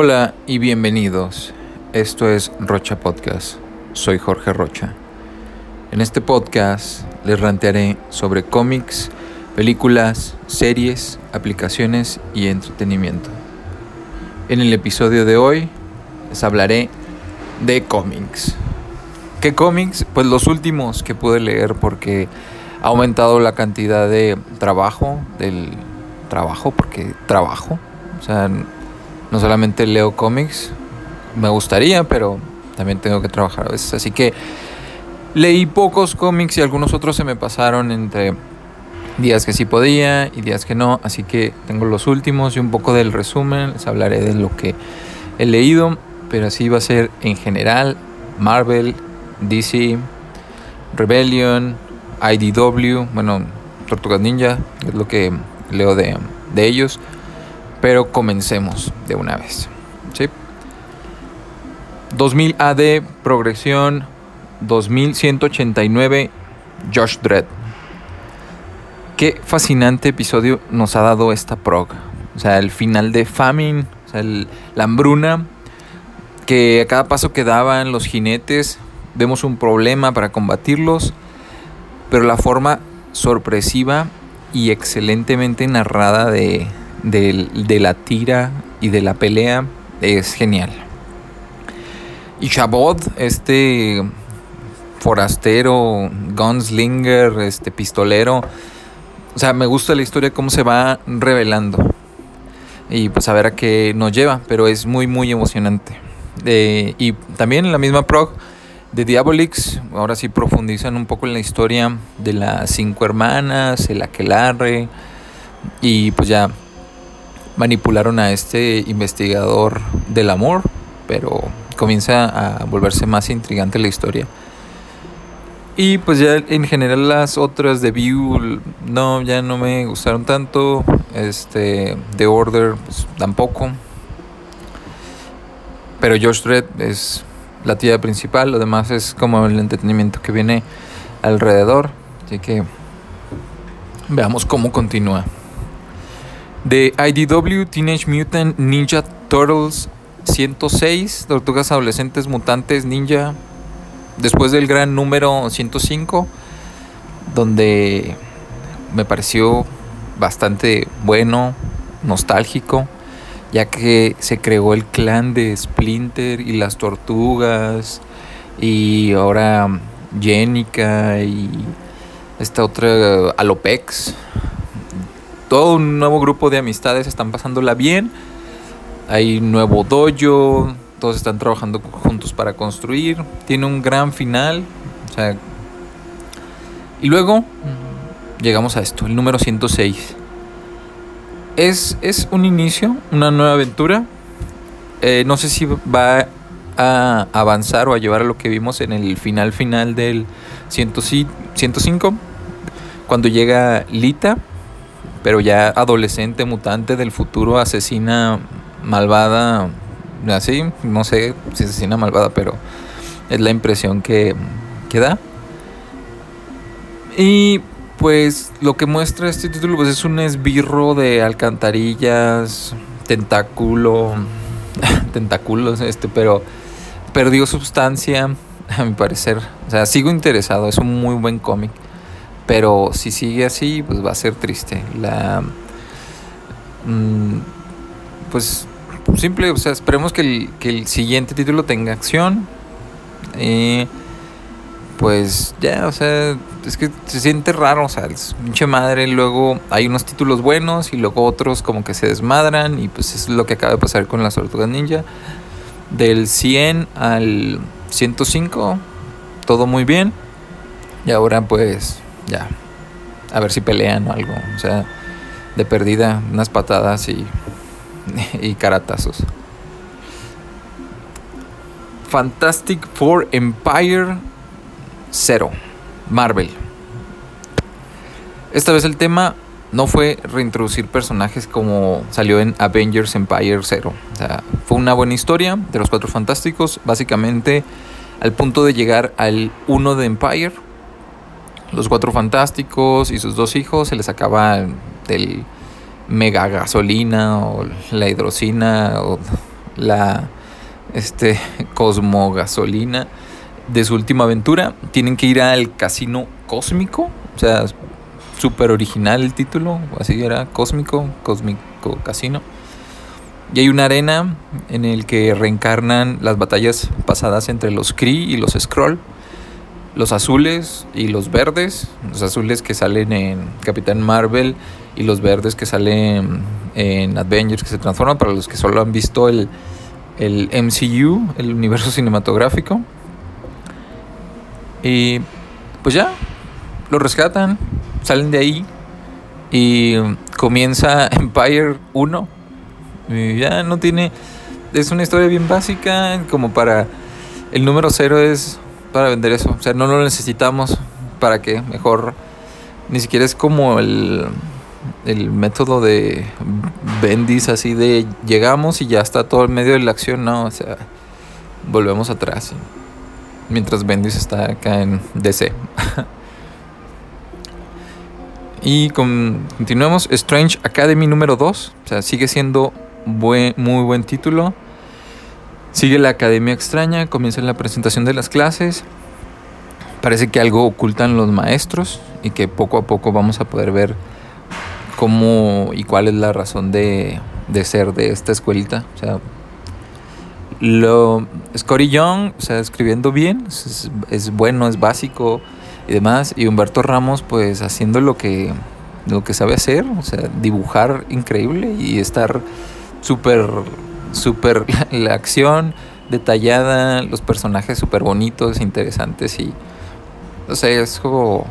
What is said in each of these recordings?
Hola y bienvenidos. Esto es Rocha Podcast. Soy Jorge Rocha. En este podcast les rantearé sobre cómics, películas, series, aplicaciones y entretenimiento. En el episodio de hoy les hablaré de cómics. ¿Qué cómics? Pues los últimos que pude leer porque ha aumentado la cantidad de trabajo, del trabajo, porque trabajo. O sea, no solamente leo cómics, me gustaría, pero también tengo que trabajar a veces. Así que leí pocos cómics y algunos otros se me pasaron entre días que sí podía y días que no. Así que tengo los últimos y un poco del resumen. Les hablaré de lo que he leído, pero así va a ser en general Marvel, DC, Rebellion, IDW, bueno, Tortugas Ninja, es lo que leo de, de ellos. Pero comencemos de una vez. ¿sí? 2000 AD, progresión 2189, Josh Dredd. Qué fascinante episodio nos ha dado esta prog. O sea, el final de Famine, la hambruna, que a cada paso que daban los jinetes, vemos un problema para combatirlos, pero la forma sorpresiva y excelentemente narrada de, de, la tira y de la pelea es genial. Y Chabot, este forastero, gunslinger, este pistolero, o sea, me gusta la historia cómo se va revelando. Y pues a ver a qué nos lleva, pero es muy muy emocionante. y también en la misma prog de Diabolix, ahora sí profundizan un poco en la historia de las cinco hermanas, el aquelarre, y pues ya manipularon a este investigador del amor, pero comienza a volverse más intrigante la historia. Y pues ya en general las otras de View no ya no me gustaron tanto. Este The Order pues, tampoco. Pero George Dredd es la tía principal, lo demás es como el entretenimiento que viene alrededor. Así que veamos cómo continúa. De IDW Teenage Mutant Ninja Turtles 106, Tortugas Adolescentes Mutantes Ninja, después del gran número 105, donde me pareció bastante bueno, nostálgico, ya que se creó el clan de Splinter y las tortugas, y ahora Jenica y esta otra Alopex todo un nuevo grupo de amistades están pasándola bien. Hay nuevo dojo, todos están trabajando juntos para construir. Tiene un gran final. y luego llegamos a esto, el número 106. Es, es un inicio, una nueva aventura. Eh, no sé si va a avanzar o a llevar a lo que vimos en el final final del 105. Cuando llega Lita pero ya adolescente, mutante del futuro, asesina malvada, así, no sé si asesina malvada, pero es la impresión que, que da. Y pues lo que muestra este título pues es un esbirro de alcantarillas, tentáculo, tentáculos, este, pero perdió sustancia, a mi parecer. O sea, sigo interesado, es un muy buen cómic. Pero si sigue así, pues va a ser triste. La. Mm, pues simple, o sea, esperemos que el, siguiente título tenga acción. Y pues ya, o sea, es que se siente raro, o sea, es pinche madre, luego hay unos títulos buenos y luego otros como que se desmadran y pues es lo que acaba de pasar con las tortugas ninja. Del 100 al 105, todo muy bien. Y ahora pues ya. A ver si pelean o algo. O sea, de perdida, unas patadas y, y caratazos. Fantastic Four Empire Zero. Marvel. Esta vez el tema no fue reintroducir personajes como salió en Avengers Empire Zero. O sea, fue una buena historia de los cuatro fantásticos, básicamente al punto de llegar al 1 de Empire los cuatro fantásticos y sus dos hijos se les acaba del mega gasolina o la hidrocina o la este Cosmo Gasolina de su última aventura. Tienen que ir al casino cósmico, o sea, súper original el título, así era, cósmico, cósmico casino. Y hay una arena en el que reencarnan las batallas pasadas entre los Kree y los Skrull. Los azules y los verdes. Los azules que salen en Capitán Marvel y los verdes que salen en Avengers que se transforman. Para los que solo han visto el, el MCU, el universo cinematográfico. Y pues ya, lo rescatan, salen de ahí y comienza Empire 1 ya no tiene. Es una historia bien básica, como para. El número cero es para vender eso. O sea, no lo necesitamos. ¿Para qué? Mejor. Ni siquiera es como el. El método de Bendis, así de llegamos y ya está todo en medio de la acción, no, o sea, volvemos atrás. Mientras Bendis está acá en DC. y con, continuamos. Strange Academy número 2. O sea, sigue siendo muy buen título. Sigue la Academia Extraña, comienza la presentación de las clases. Parece que algo ocultan los maestros y que poco a poco vamos a poder ver cómo y cuál es la razón de, ser de esta escuelita. O sea, lo, Scotty Young, o sea, escribiendo bien, es, es, bueno, es básico y demás. Y Humberto Ramos, pues haciendo lo que, lo que sabe hacer, o sea, dibujar increíble y estar súper, súper la acción detallada, los personajes súper bonitos, interesantes y, no sé, es como,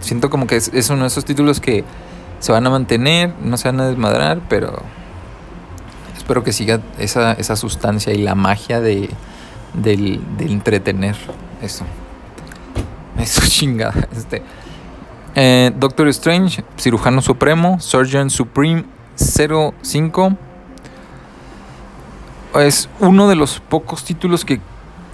siento como que es, uno de esos títulos que se van a mantener, no se van a desmadrar, pero espero que siga esa, esa sustancia y la magia de, del, entretener eso. Eso chingada. Este. Eh, Doctor Strange, Cirujano Supremo, Surgeon Supreme 05 es uno de los pocos títulos que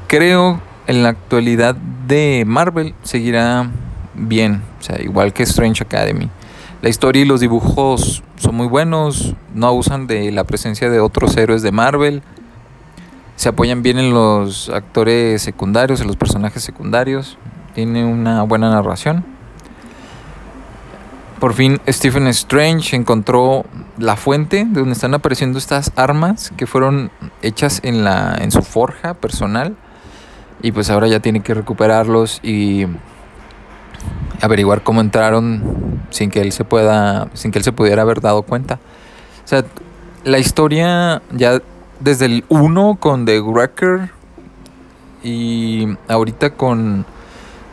creo en la actualidad de Marvel seguirá bien, o sea, igual que Strange Academy. La historia y los dibujos son muy buenos, no abusan de la presencia de otros héroes de Marvel, se apoyan bien en los actores secundarios, en los personajes secundarios, tiene una buena narración. Por fin Stephen Strange encontró la fuente de donde están apareciendo estas armas que fueron hechas en la en su forja personal y pues ahora ya tiene que recuperarlos y averiguar cómo entraron sin que él se pueda sin que él se pudiera haber dado cuenta. O sea, la historia ya desde el 1 con The Wrecker y ahorita con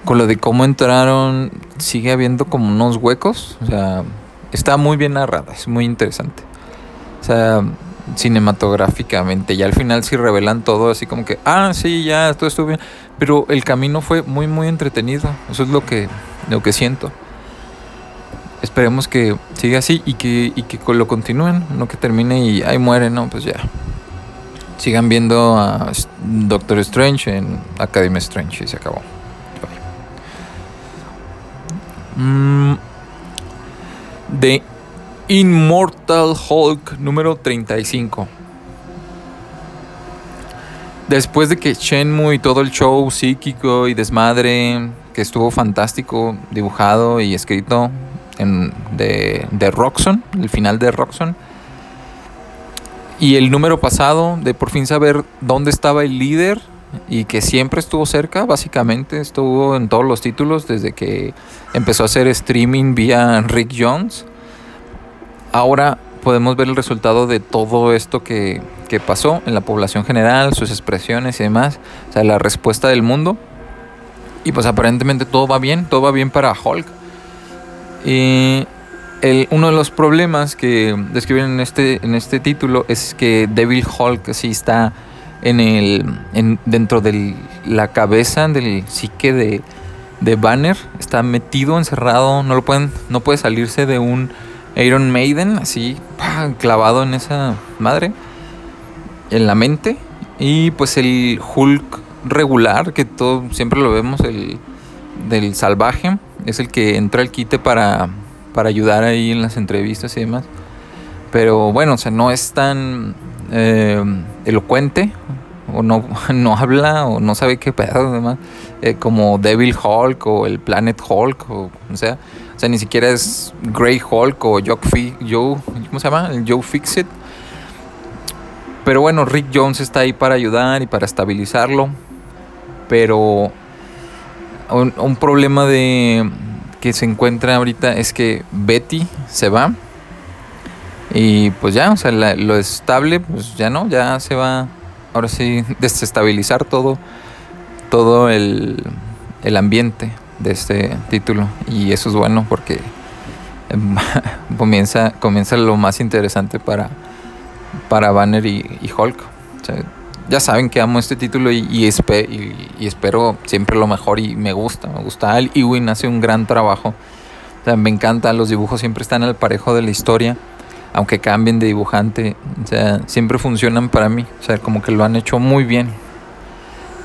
con lo de cómo entraron, sigue habiendo como unos huecos. O sea, está muy bien narrada, es muy interesante. O sea, cinematográficamente. Y al final sí revelan todo, así como que, ah, sí, ya, todo estuvo bien. Pero el camino fue muy, muy entretenido. Eso es lo que, lo que siento. Esperemos que siga así y que, y que lo continúen, no que termine y ahí muere, no, pues ya. Sigan viendo a Doctor Strange en Academy Strange y se acabó. Mm, The Immortal Hulk número 35. Después de que Shenmue y todo el show psíquico y desmadre, que estuvo fantástico, dibujado y escrito en, de, de Roxon, el final de Roxon, y el número pasado de por fin saber dónde estaba el líder y que siempre estuvo cerca, básicamente estuvo en todos los títulos desde que empezó a hacer streaming vía Rick Jones. Ahora podemos ver el resultado de todo esto que, que pasó en la población general, sus expresiones y demás, o sea, la respuesta del mundo. Y pues aparentemente todo va bien, todo va bien para Hulk. Y el, uno de los problemas que describen en este, en este título es que Devil Hulk sí está en el en, dentro de la cabeza del psique de, de Banner. Está metido encerrado no lo pueden no puede salirse de un Iron Maiden así clavado en esa madre en la mente. Y pues el Hulk regular que todo siempre lo vemos el del salvaje es el que entra al quite para para ayudar ahí en las entrevistas y demás. Pero bueno o sea no es tan eh, elocuente, o no, no habla, o no sabe qué pedo, además, eh, como Devil Hulk o el Planet Hulk, o, o sea, o sea, ni siquiera es Grey Hulk o Joe, Joe ¿cómo se llama? El Joe Fixit. Pero bueno, Rick Jones está ahí para ayudar y para estabilizarlo. Pero un, problema de que se encuentra ahorita es que Betty se va. Y pues ya, o sea, lo estable, pues ya no, ya se va, ahora sí, desestabilizar todo, todo el, el ambiente de este título. Y eso es bueno porque comienza, comienza lo más interesante para, para Banner y, Hulk. ya saben que amo este título y, y, espero siempre lo mejor y me gusta, me gusta. Al Ewing hace un gran trabajo. me encanta, los dibujos siempre están al parejo de la historia, aunque cambien de dibujante, o sea, siempre funcionan para mí, o sea, como que lo han hecho muy bien.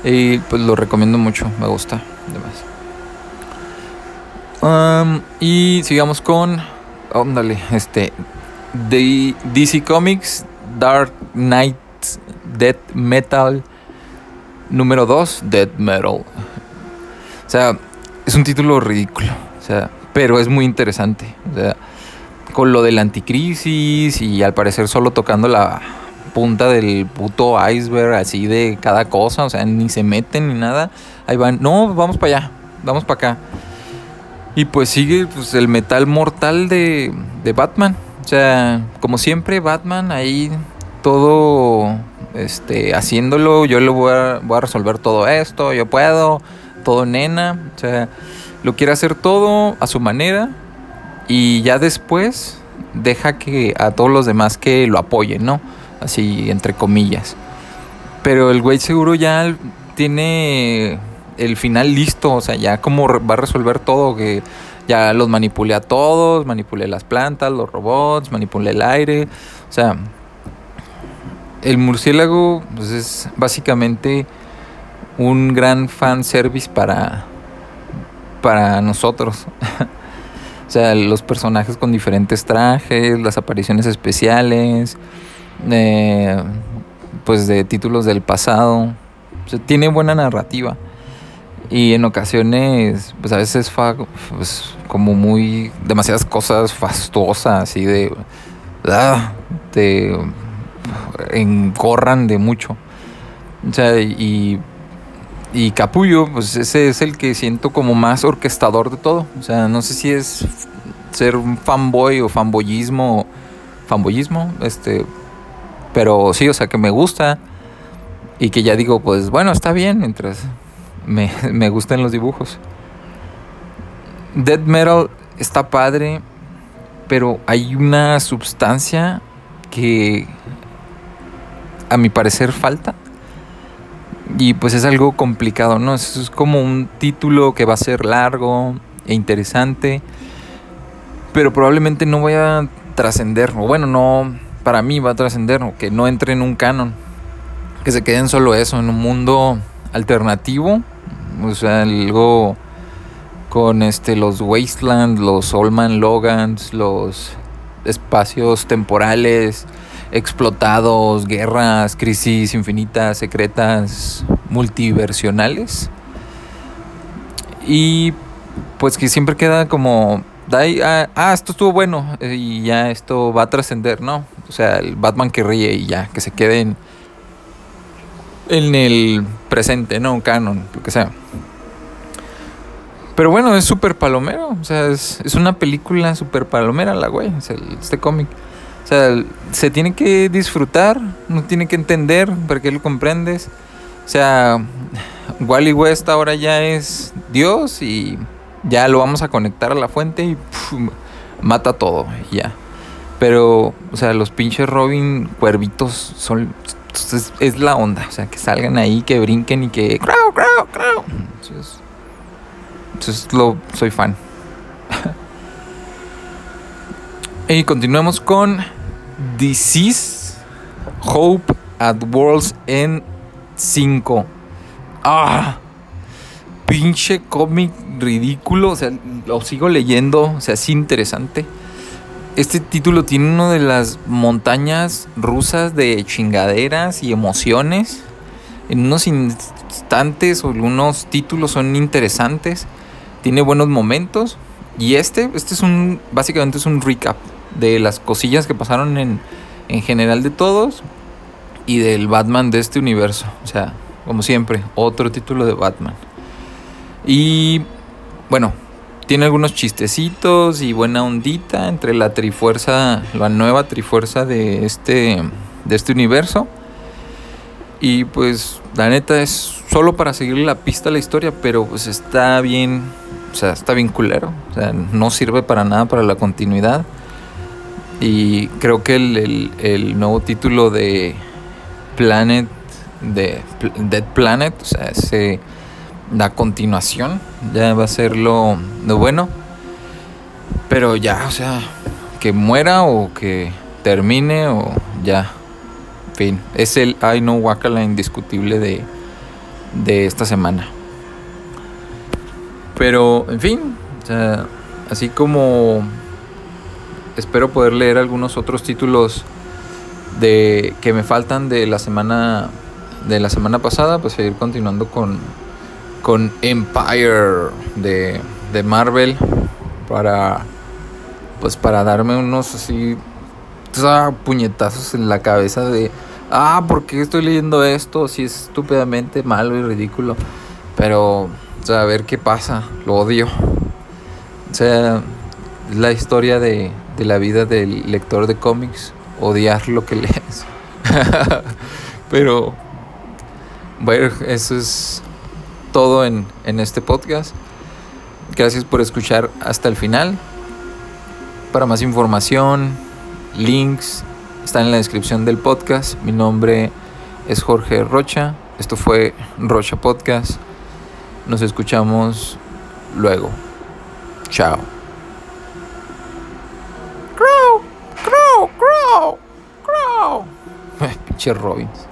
Y pues lo recomiendo mucho, me gusta. Um, y sigamos con, óndale, este, de DC Comics Dark Knight Death Metal número 2, Death Metal. O sea, es un título ridículo, o sea, pero es muy interesante. O sea, con lo del anticrisis y al parecer solo tocando la punta del puto iceberg así de cada cosa, o sea, ni se meten ni nada. Ahí van, no, vamos para allá, vamos para acá. Y pues sigue pues, el metal mortal de, de Batman. O sea, como siempre, Batman ahí todo este, haciéndolo, yo lo voy a, voy a resolver todo esto, yo puedo, todo nena. O sea, lo quiere hacer todo a su manera y ya después deja que a todos los demás que lo apoyen, ¿no? Así, entre comillas. Pero el güey seguro ya tiene el final listo, o sea, ya como va a resolver todo, que ya los manipulé a todos, manipulé las plantas, los robots, manipulé el aire. O sea, el murciélago pues, es básicamente un gran fan service para, para nosotros. o sea, los personajes con diferentes trajes, las apariciones especiales, eh, pues de títulos del pasado. O sea, tiene buena narrativa. Y en ocasiones, pues a veces fa, pues, como muy, demasiadas cosas fastuosas, y de, ah, te encorran de mucho. O sea, y, y Capullo, pues ese es el que siento como más orquestador de todo. O sea, no sé si es ser un fanboy o fanboyismo, fanboyismo, este, pero sí, o sea, que me gusta y que ya digo, pues bueno, está bien mientras me, me gustan los dibujos. Dead Metal está padre, pero hay una sustancia que a mi parecer falta. Y pues es algo complicado, ¿no? Es como un título que va a ser largo e interesante, pero probablemente no vaya a trascender, o bueno, no, para mí va a trascender, o que no entre en un canon, que se quede solo eso, en un mundo alternativo, o sea, algo con este los Wasteland, los Allman Logans, los espacios temporales explotados, guerras, crisis infinitas, secretas, multiversionales. Y pues que siempre queda como, ah, ah, esto estuvo bueno y ya esto va a trascender, ¿no? O sea, el Batman que ríe y ya, que se quede en, el presente, ¿no? Canon, lo que sea. Pero bueno, es súper palomero. O sea, es, una película súper palomera la güey. este cómic. O sea, se tiene que disfrutar, no tiene que entender para qué lo comprendes. O sea, Wally West ahora ya es Dios y ya lo vamos a conectar a la fuente y mata todo ya. Pero, o sea, los pinches Robin cuervitos son es, la onda, o sea, que salgan ahí, que brinquen y que crau, crau, crau. Entonces, entonces lo soy fan. y continuamos con Disease Hope at World's End 5. Ah, pinche cómic ridículo. O sea, lo sigo leyendo. O sea, es interesante. este título tiene una de las montañas rusas de chingaderas y emociones. En unos instantes o algunos títulos son interesantes. Tiene buenos momentos. Y este, este es un, básicamente es un recap de las cosillas que pasaron en, en general de todos y del Batman de este universo. O sea, como siempre, otro título de Batman. Y bueno, tiene algunos chistecitos y buena ondita entre la trifuerza, la nueva trifuerza de este, de este universo. Y pues la neta es solo para seguirle la pista a la historia, pero pues está bien, sea, está bien. O sea, no sirve para nada para la continuidad. Y creo que el, el nuevo título de Planet, de Dead Planet, o sea, ese la continuación. Ya va a ser lo, bueno. Pero ya, o sea, que muera o que termine o ya. Fin, es el I Know Wakala indiscutible de, de esta semana. Pero, en fin, o sea, así como espero poder leer algunos otros títulos de que me faltan de la semana de la semana pasada, pues seguir continuando con con Empire de, de Marvel para pues para darme unos así puñetazos en la cabeza de ah, ¿por qué estoy leyendo esto? Si es estúpidamente malo y ridículo. Pero, sea, a ver qué pasa. Lo odio. O sea, la historia de, de la vida del lector de cómics. Odiar lo que lees. Pero, bueno, eso es todo en, este podcast. Gracias por escuchar hasta el final. Para más información, links, están en la descripción del podcast. Mi nombre es Jorge Rocha. Esto fue Rocha Podcast. Nos escuchamos luego. Chao. Crow, crow, crow, crow. Pinche Robbins.